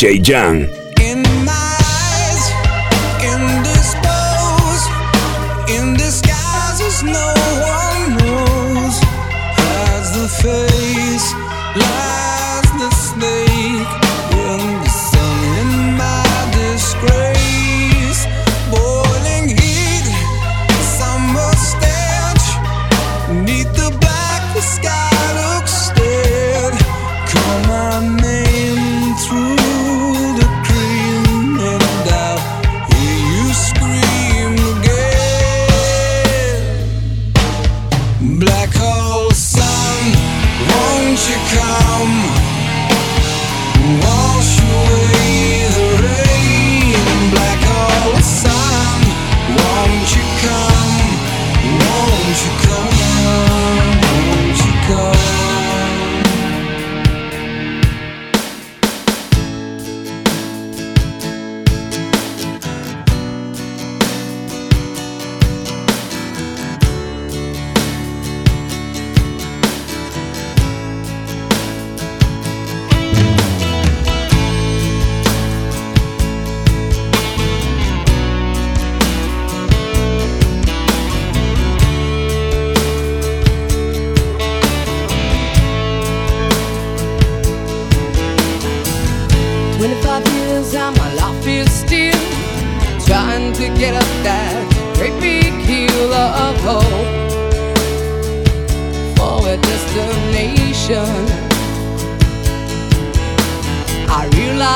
DJ Jan.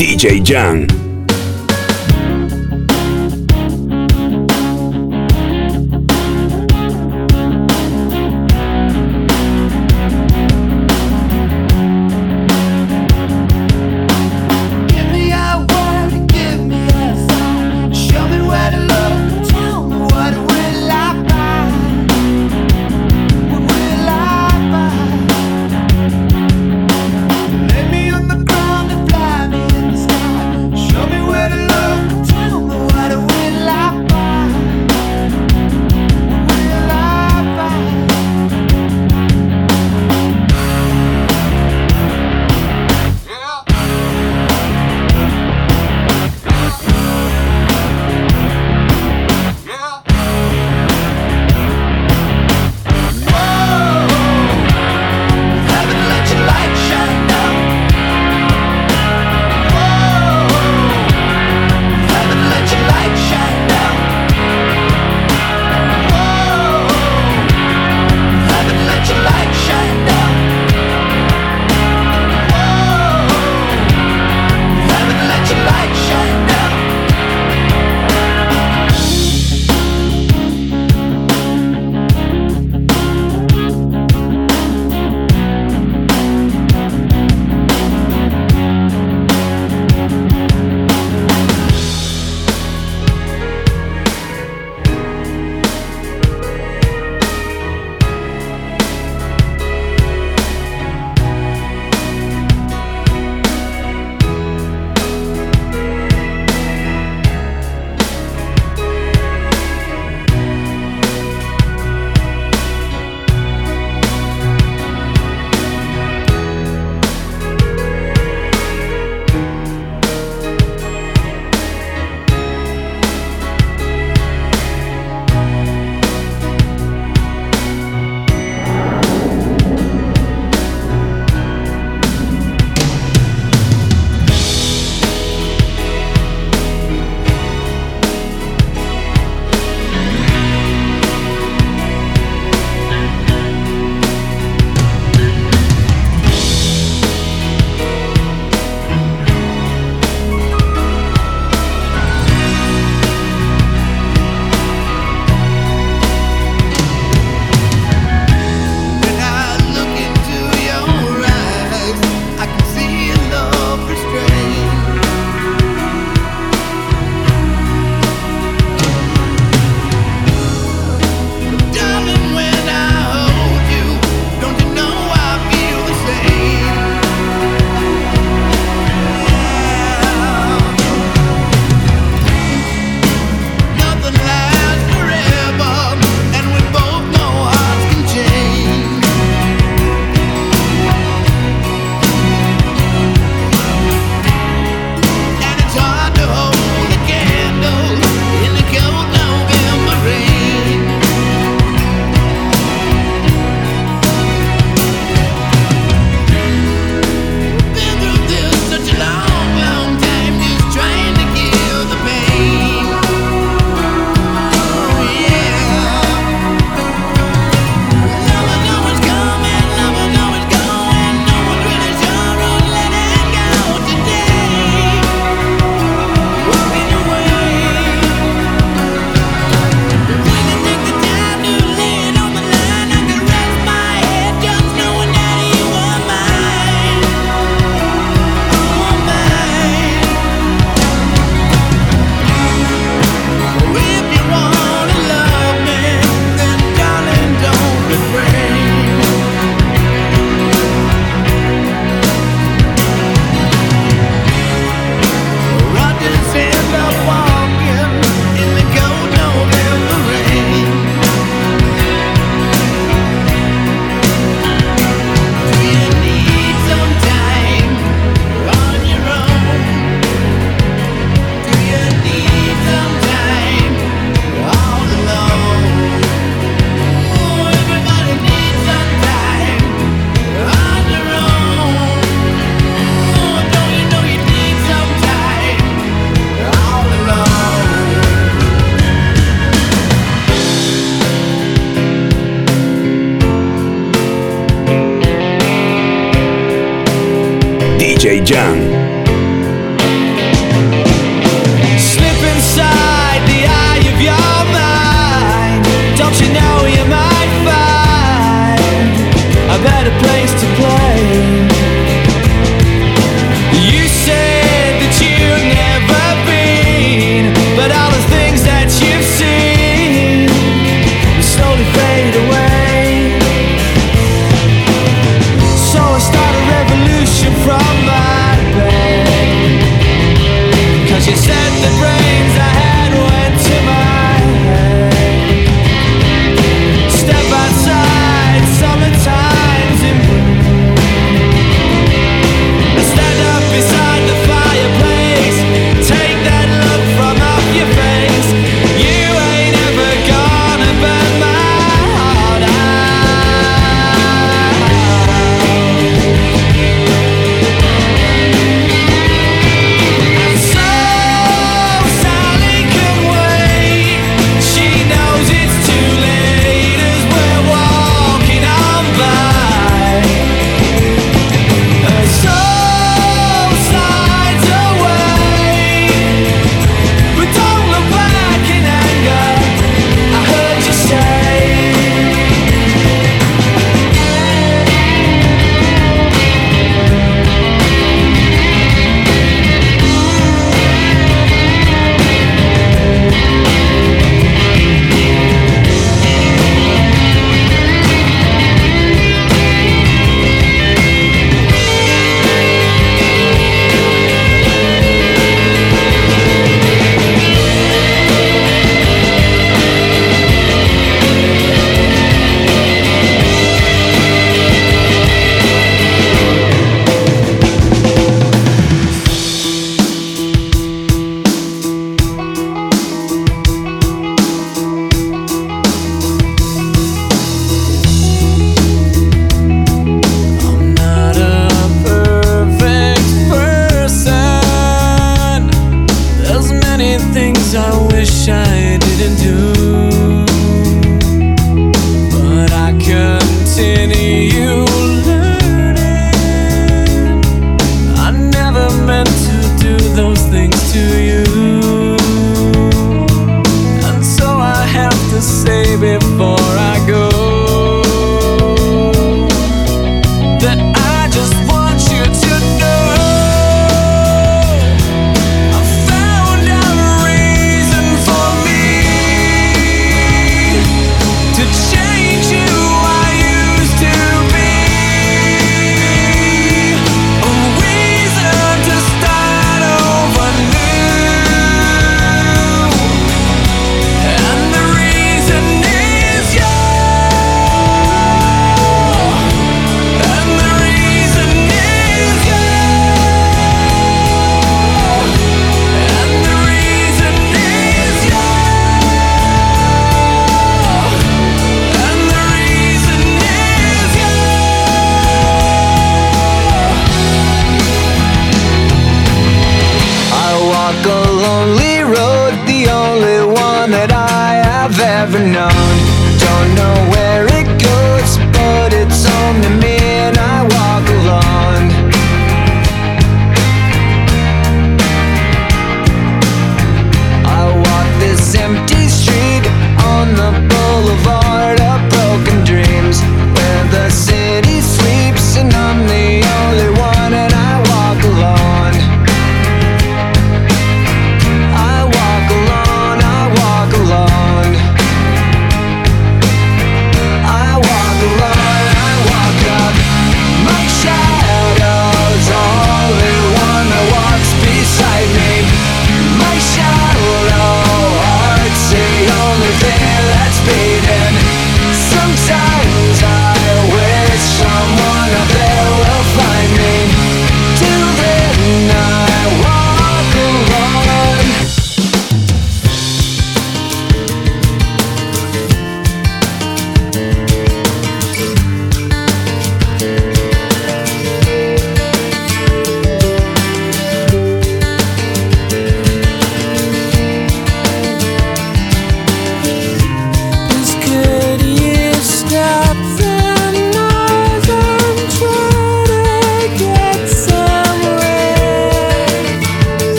DJ Jan. DJ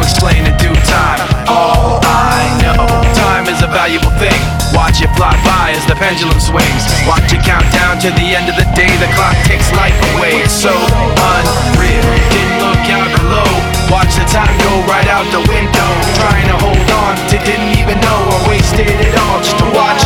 explain in due time. All I know, time is a valuable thing. Watch it fly by as the pendulum swings. Watch it count down to the end of the day. The clock takes life away. It's so unreal. Didn't look out below. Watch the time go right out the window. Trying to hold on to didn't even know I wasted it all just to watch.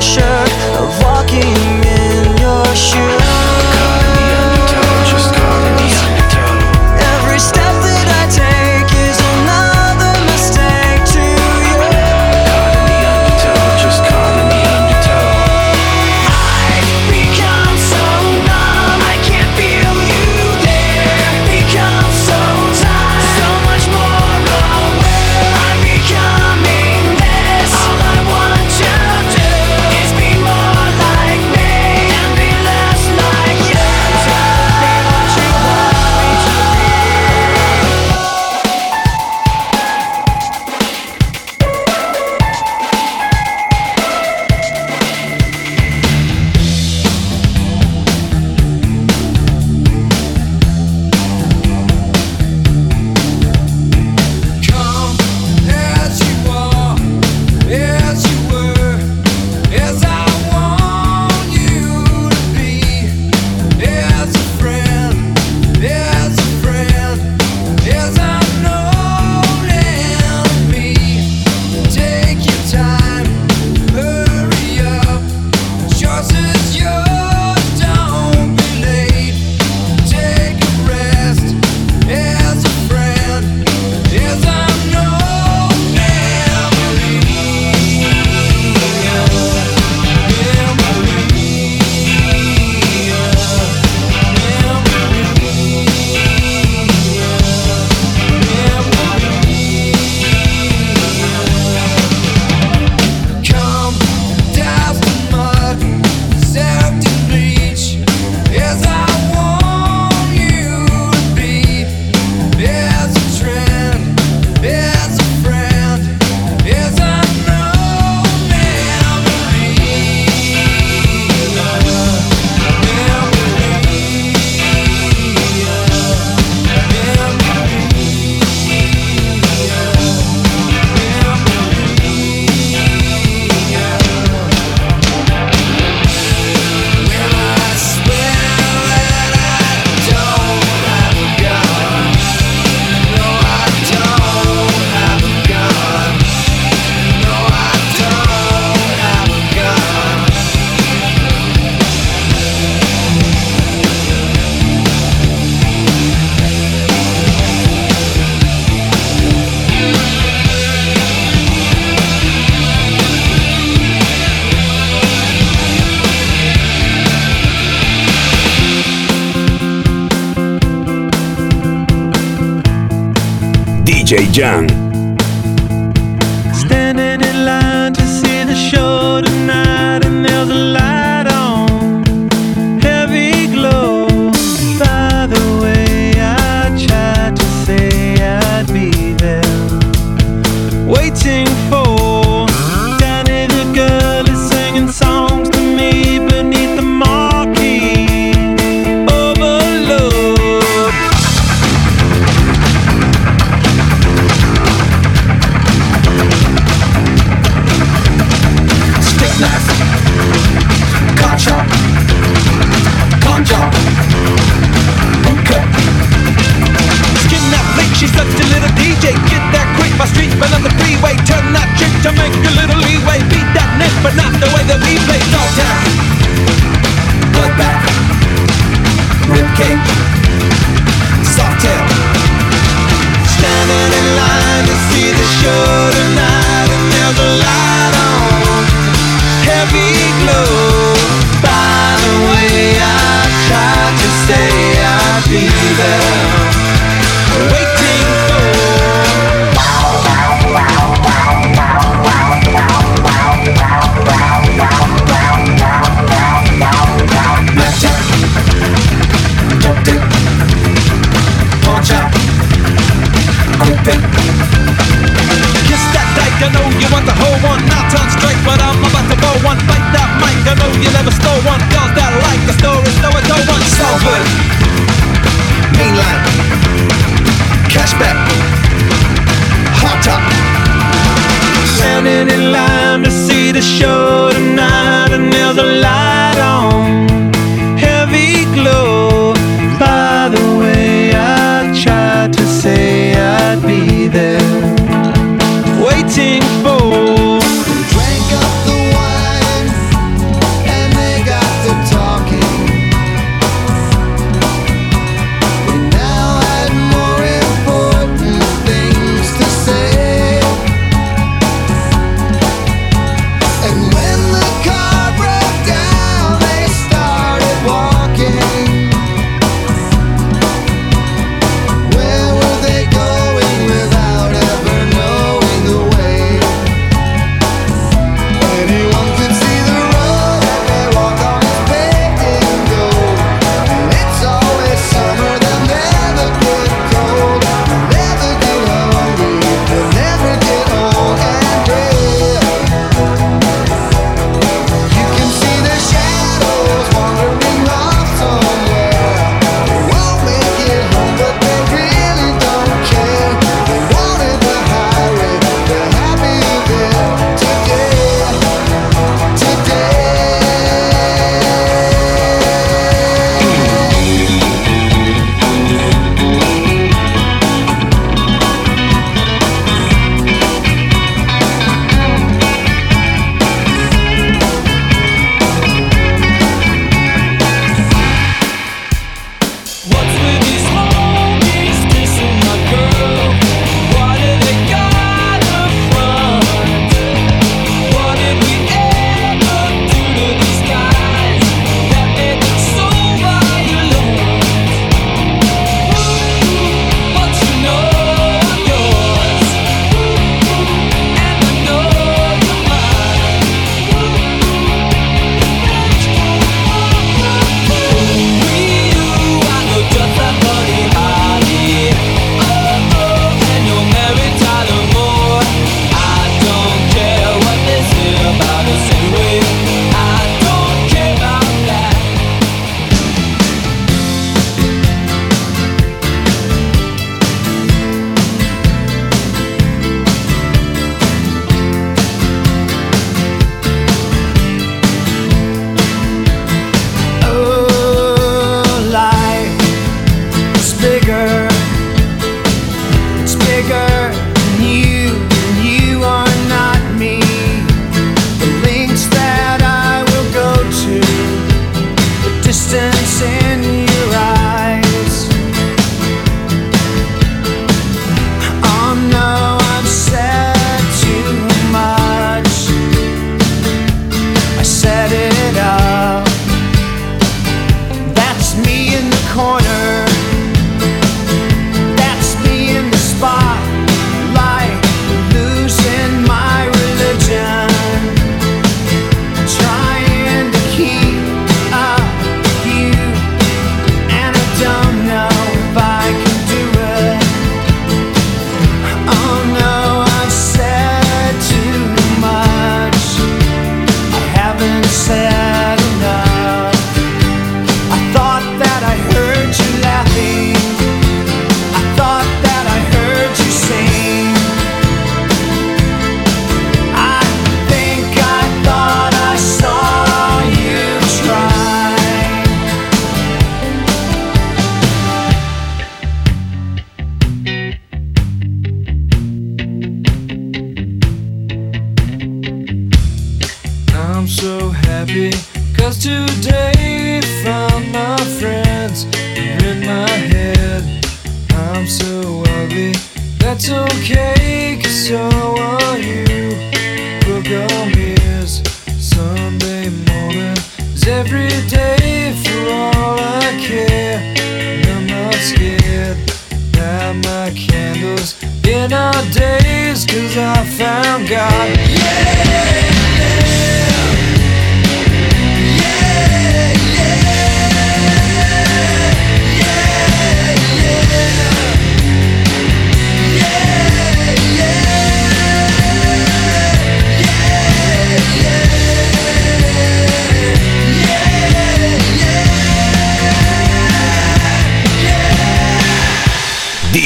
pressure. DJ Jan.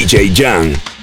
DJ Jan.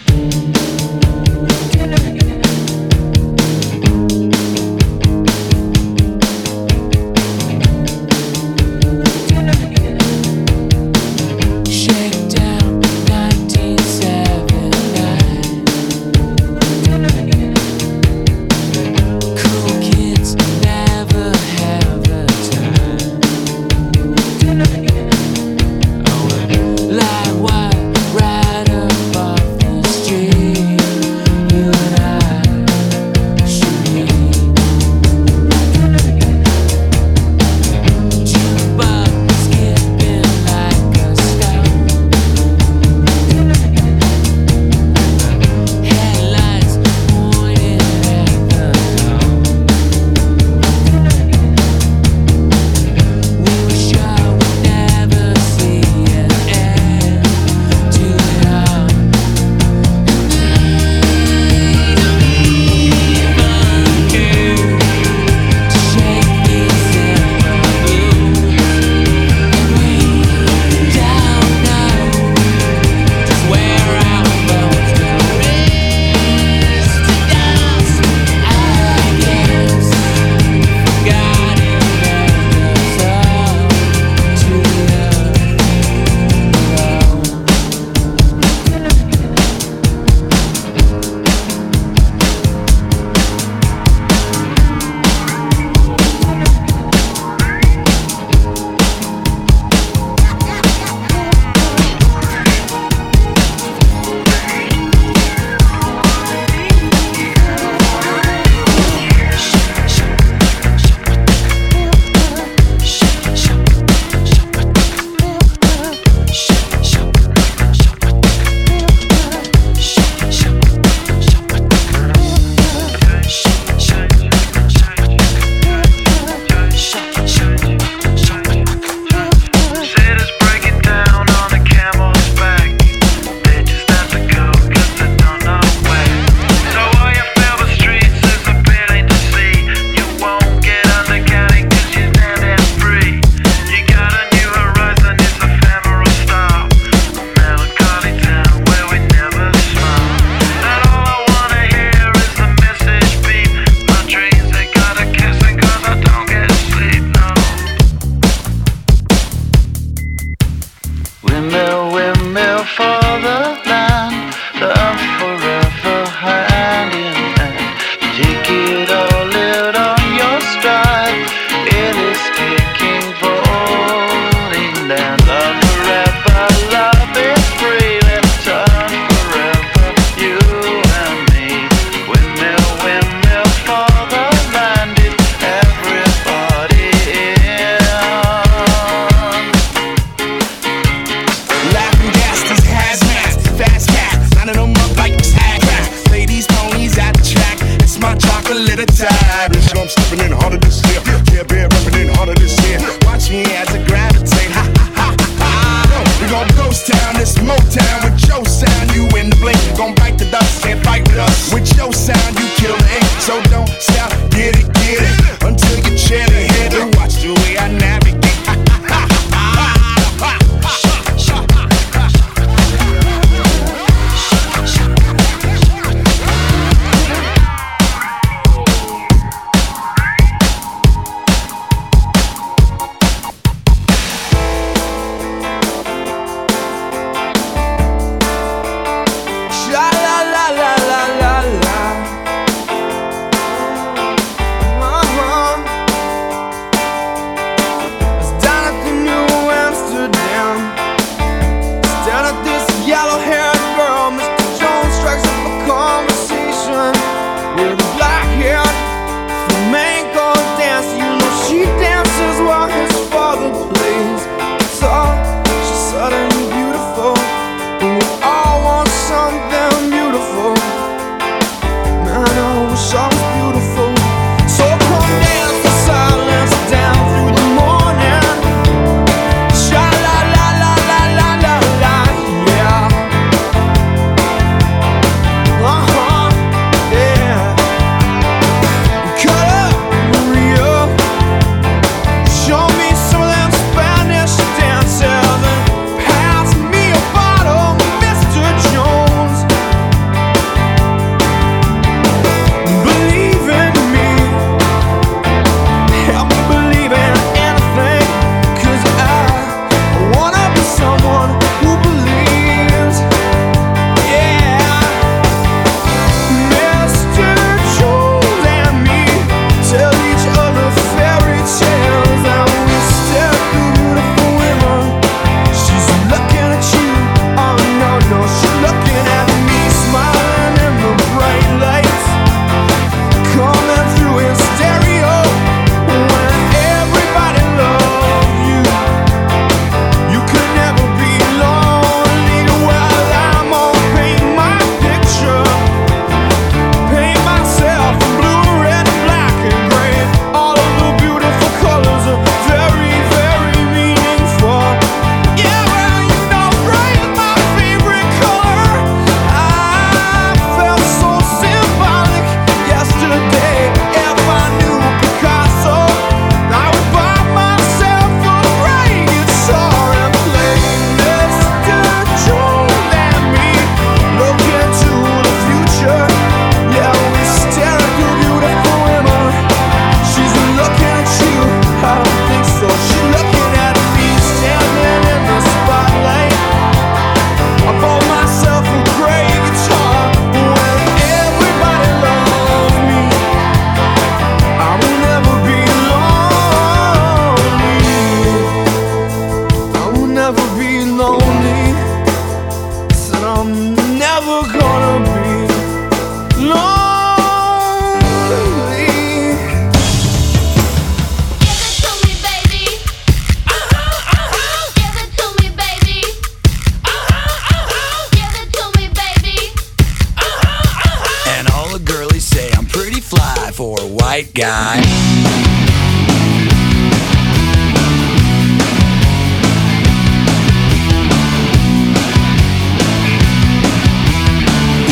white guy.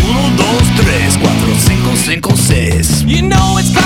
Uno, dos, tres, cuatro, cinco, cinco, seis. You know it's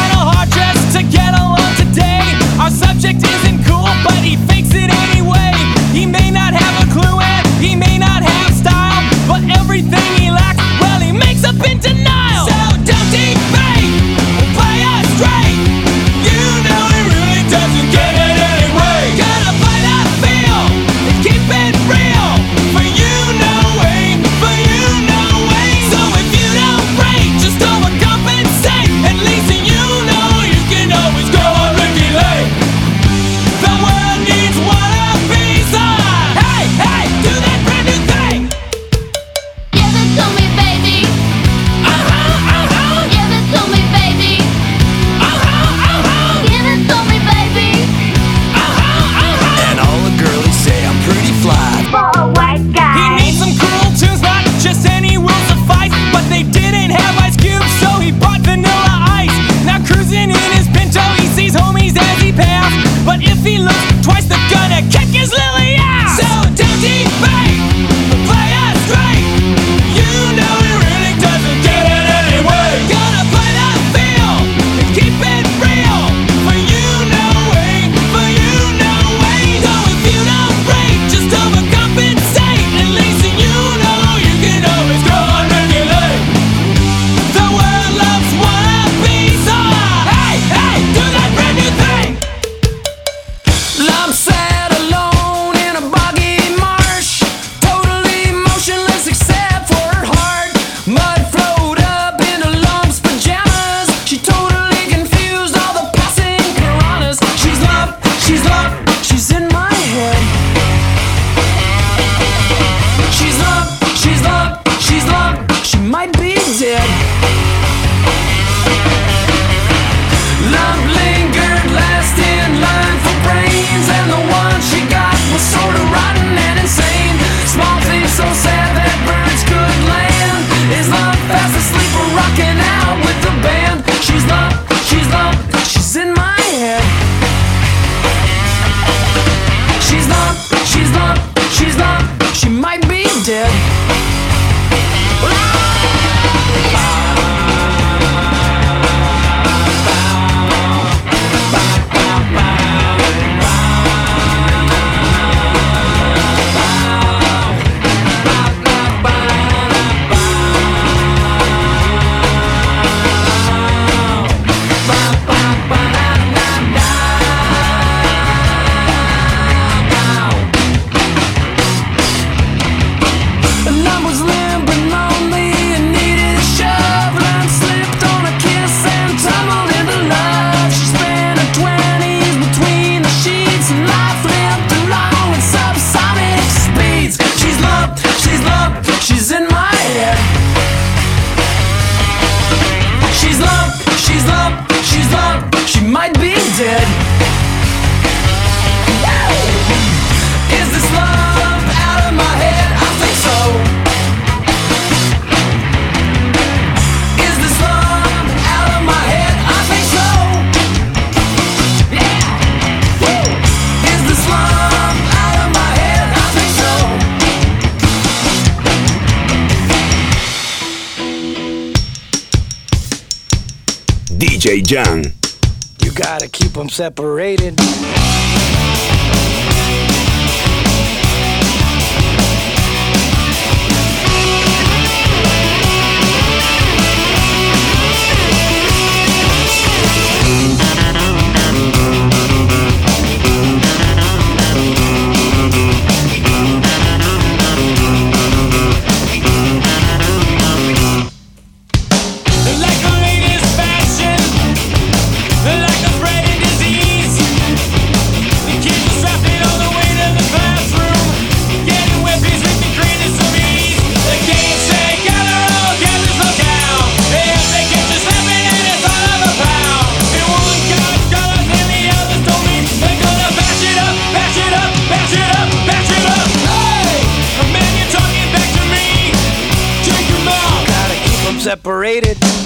You gotta keep them separated. separated.